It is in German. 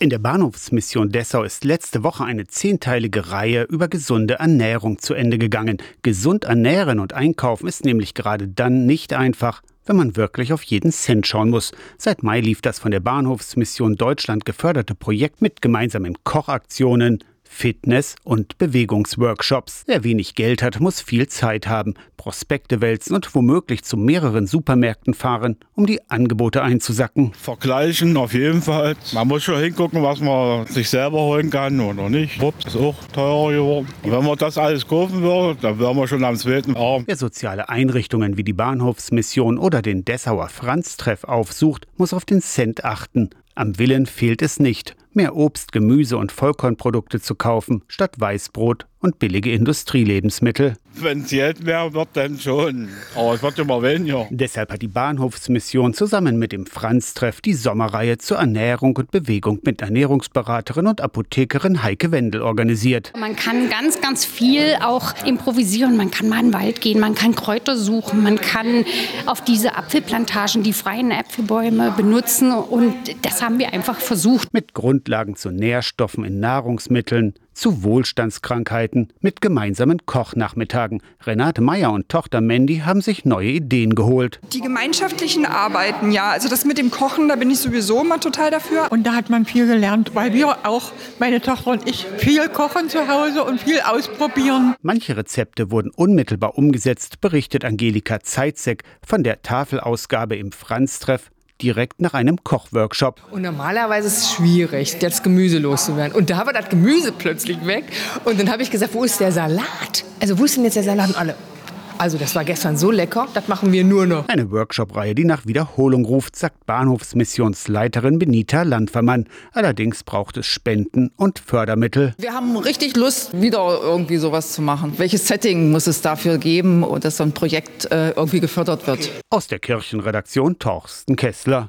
In der Bahnhofsmission Dessau ist letzte Woche eine zehnteilige Reihe über gesunde Ernährung zu Ende gegangen. Gesund ernähren und einkaufen ist nämlich gerade dann nicht einfach, wenn man wirklich auf jeden Cent schauen muss. Seit Mai lief das von der Bahnhofsmission Deutschland geförderte Projekt mit gemeinsamen Kochaktionen, Fitness- und Bewegungsworkshops. Wer wenig Geld hat, muss viel Zeit haben, Prospekte wälzen und womöglich zu mehreren Supermärkten fahren, um die Angebote einzusacken. Vergleichen auf jeden Fall. Man muss schon hingucken, was man sich selber holen kann oder nicht. Obst ist auch teurer geworden. Und wenn man das alles kaufen würde, dann wären wir schon am zweiten Arm. Wer soziale Einrichtungen wie die Bahnhofsmission oder den Dessauer Franz-Treff aufsucht, muss auf den Cent achten. Am Willen fehlt es nicht, mehr Obst, Gemüse und Vollkornprodukte zu kaufen, statt Weißbrot und billige Industrielebensmittel. Wenn es Geld mehr wird, dann schon. Aber es wird immer weniger. Deshalb hat die Bahnhofsmission zusammen mit dem Franz-Treff die Sommerreihe zur Ernährung und Bewegung mit Ernährungsberaterin und Apothekerin Heike Wendel organisiert. Man kann ganz, ganz viel auch improvisieren. Man kann mal in den Wald gehen, man kann Kräuter suchen, man kann auf diese Apfelplantagen die freien Äpfelbäume benutzen. Und das haben wir einfach versucht. Mit Grundlagen zu Nährstoffen in Nahrungsmitteln, zu Wohlstandskrankheiten mit gemeinsamen Kochnachmittagen. Renate Meyer und Tochter Mandy haben sich neue Ideen geholt. Die gemeinschaftlichen Arbeiten, ja, also das mit dem Kochen, da bin ich sowieso immer total dafür. Und da hat man viel gelernt, weil wir auch, meine Tochter und ich, viel kochen zu Hause und viel ausprobieren. Manche Rezepte wurden unmittelbar umgesetzt, berichtet Angelika Zeitzek von der Tafelausgabe im Franz-Treff direkt nach einem Kochworkshop. Und normalerweise ist es schwierig, das Gemüse loszuwerden. Und da war das Gemüse plötzlich weg. Und dann habe ich gesagt, wo ist der Salat? Also wo ist denn jetzt der Salat? Und alle, also das war gestern so lecker, das machen wir nur noch. Eine Workshop-Reihe, die nach Wiederholung ruft, sagt Bahnhofsmissionsleiterin Benita Landvermann. Allerdings braucht es Spenden und Fördermittel. Wir haben richtig Lust, wieder irgendwie sowas zu machen. Welches Setting muss es dafür geben, dass so ein Projekt äh, irgendwie gefördert wird? Aus der Kirchenredaktion Torsten Kessler.